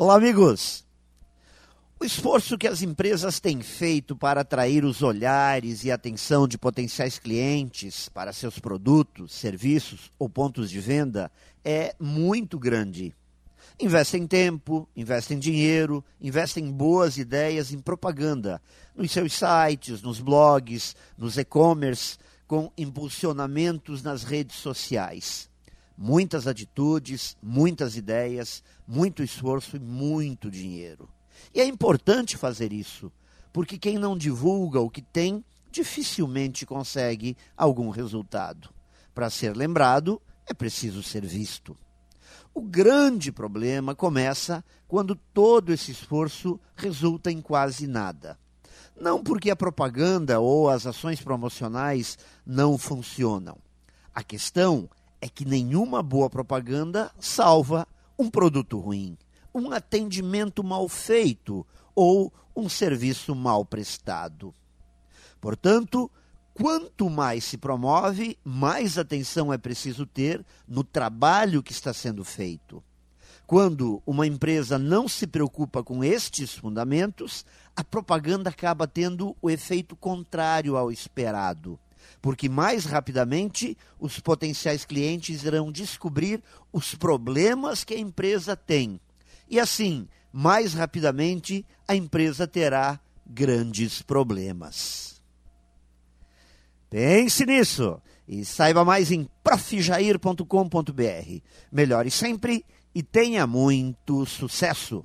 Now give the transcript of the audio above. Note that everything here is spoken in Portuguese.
Olá, amigos! O esforço que as empresas têm feito para atrair os olhares e atenção de potenciais clientes para seus produtos, serviços ou pontos de venda é muito grande. Investem tempo, investem dinheiro, investem boas ideias em propaganda, nos seus sites, nos blogs, nos e-commerce, com impulsionamentos nas redes sociais muitas atitudes, muitas ideias, muito esforço e muito dinheiro. E é importante fazer isso, porque quem não divulga o que tem dificilmente consegue algum resultado. Para ser lembrado, é preciso ser visto. O grande problema começa quando todo esse esforço resulta em quase nada. Não porque a propaganda ou as ações promocionais não funcionam. A questão é que nenhuma boa propaganda salva um produto ruim, um atendimento mal feito ou um serviço mal prestado. Portanto, quanto mais se promove, mais atenção é preciso ter no trabalho que está sendo feito. Quando uma empresa não se preocupa com estes fundamentos, a propaganda acaba tendo o efeito contrário ao esperado porque mais rapidamente os potenciais clientes irão descobrir os problemas que a empresa tem. E assim, mais rapidamente, a empresa terá grandes problemas. Pense nisso e saiba mais em profjair.com.br. Melhore sempre e tenha muito sucesso!